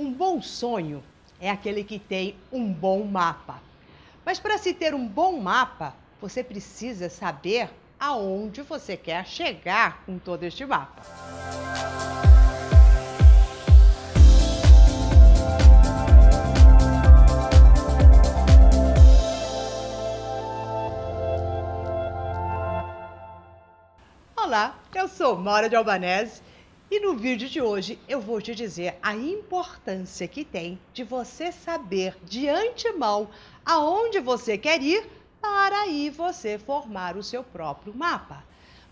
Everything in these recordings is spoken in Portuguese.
Um bom sonho é aquele que tem um bom mapa. Mas para se ter um bom mapa, você precisa saber aonde você quer chegar com todo este mapa. Olá, eu sou Mora de Albanese e no vídeo de hoje eu vou te dizer a importância que tem de você saber de antemão aonde você quer ir para aí você formar o seu próprio mapa.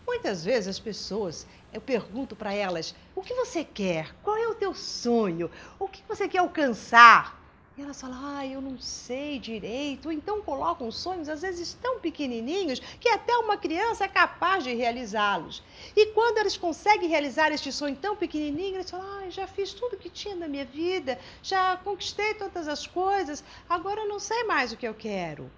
Muitas vezes as pessoas, eu pergunto para elas: o que você quer? Qual é o teu sonho? O que você quer alcançar? E elas falam, ah, eu não sei direito. Ou então colocam sonhos, às vezes tão pequenininhos, que até uma criança é capaz de realizá-los. E quando eles conseguem realizar este sonho tão pequenininho, eles falam, ah, já fiz tudo que tinha na minha vida, já conquistei todas as coisas, agora eu não sei mais o que eu quero.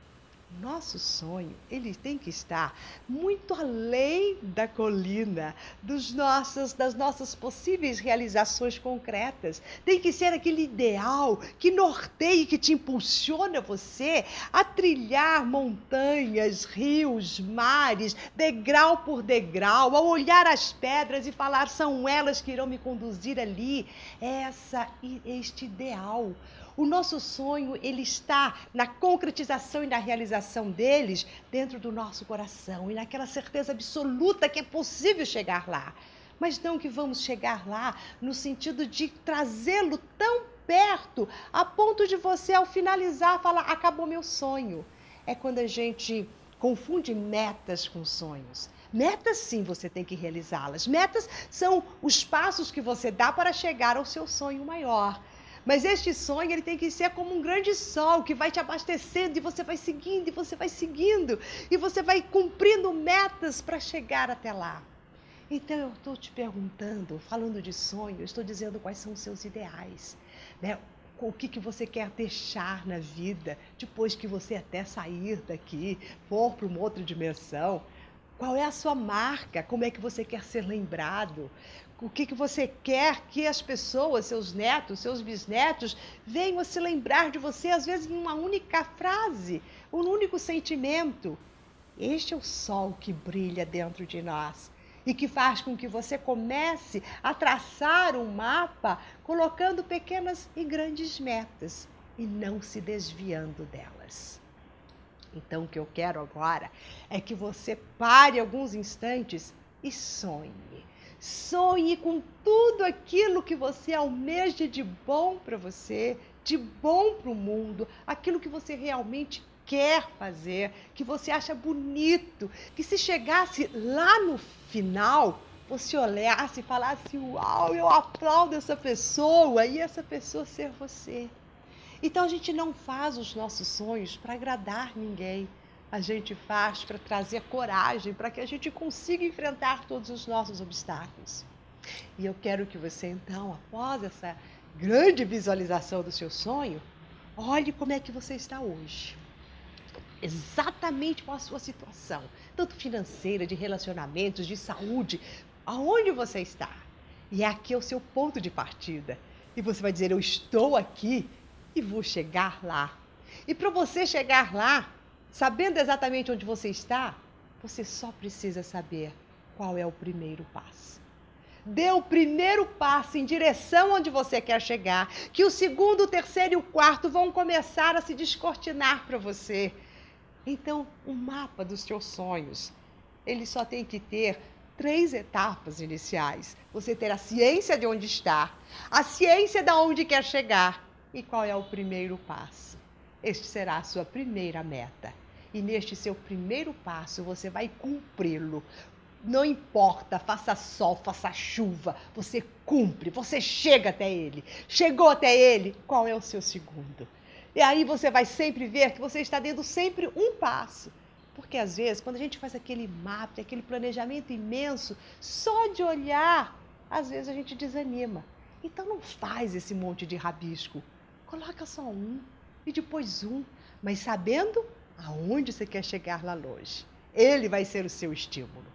Nosso sonho, ele tem que estar muito além da colina, dos nossos, das nossas possíveis realizações concretas. Tem que ser aquele ideal que norteia, que te impulsiona você a trilhar montanhas, rios, mares, degrau por degrau, a olhar as pedras e falar são elas que irão me conduzir ali. Essa este ideal. O nosso sonho, ele está na concretização e na realização deles dentro do nosso coração e naquela certeza absoluta que é possível chegar lá. Mas não que vamos chegar lá no sentido de trazê-lo tão perto a ponto de você, ao finalizar, falar: acabou meu sonho. É quando a gente confunde metas com sonhos. Metas, sim, você tem que realizá-las. Metas são os passos que você dá para chegar ao seu sonho maior. Mas este sonho ele tem que ser como um grande sol que vai te abastecendo e você vai seguindo e você vai seguindo e você vai cumprindo metas para chegar até lá. Então eu estou te perguntando, falando de sonho, estou dizendo quais são os seus ideais, né? O que, que você quer deixar na vida depois que você até sair daqui, for para uma outra dimensão? Qual é a sua marca? Como é que você quer ser lembrado? O que, que você quer que as pessoas, seus netos, seus bisnetos, venham a se lembrar de você, às vezes em uma única frase, um único sentimento. Este é o sol que brilha dentro de nós e que faz com que você comece a traçar um mapa colocando pequenas e grandes metas e não se desviando delas. Então, o que eu quero agora é que você pare alguns instantes e sonhe Sonhe com tudo aquilo que você almeja de bom para você, de bom para o mundo, aquilo que você realmente quer fazer, que você acha bonito, que se chegasse lá no final, você olhasse e falasse: Uau, eu aplaudo essa pessoa e essa pessoa ser você. Então a gente não faz os nossos sonhos para agradar ninguém a gente faz para trazer coragem para que a gente consiga enfrentar todos os nossos obstáculos. E eu quero que você, então, após essa grande visualização do seu sonho, olhe como é que você está hoje. Exatamente qual a sua situação, tanto financeira, de relacionamentos, de saúde, aonde você está. E é aqui o seu ponto de partida. E você vai dizer: Eu estou aqui e vou chegar lá. E para você chegar lá, Sabendo exatamente onde você está, você só precisa saber qual é o primeiro passo. Dê o primeiro passo em direção onde você quer chegar, que o segundo, o terceiro e o quarto vão começar a se descortinar para você. Então, o mapa dos seus sonhos, ele só tem que ter três etapas iniciais. Você ter a ciência de onde está, a ciência de onde quer chegar e qual é o primeiro passo. Este será a sua primeira meta. E neste seu primeiro passo, você vai cumpri-lo. Não importa, faça sol, faça chuva, você cumpre, você chega até ele. Chegou até ele, qual é o seu segundo? E aí você vai sempre ver que você está dando sempre um passo. Porque às vezes, quando a gente faz aquele mapa, aquele planejamento imenso, só de olhar, às vezes a gente desanima. Então não faz esse monte de rabisco. Coloca só um e depois um, mas sabendo aonde você quer chegar lá longe. Ele vai ser o seu estímulo.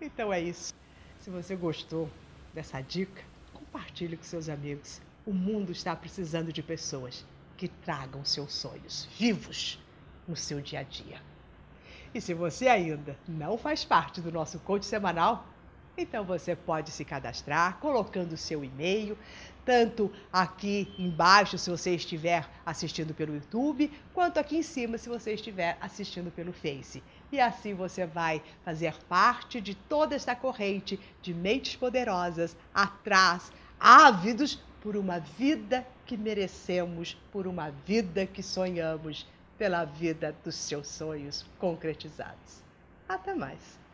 Então é isso. Se você gostou dessa dica, compartilhe com seus amigos. O mundo está precisando de pessoas que tragam seus sonhos vivos no seu dia a dia. E se você ainda não faz parte do nosso coach semanal, então você pode se cadastrar colocando o seu e-mail, tanto aqui embaixo se você estiver assistindo pelo YouTube, quanto aqui em cima se você estiver assistindo pelo Face. E assim você vai fazer parte de toda esta corrente de mentes poderosas atrás, ávidos por uma vida que merecemos, por uma vida que sonhamos, pela vida dos seus sonhos concretizados. Até mais!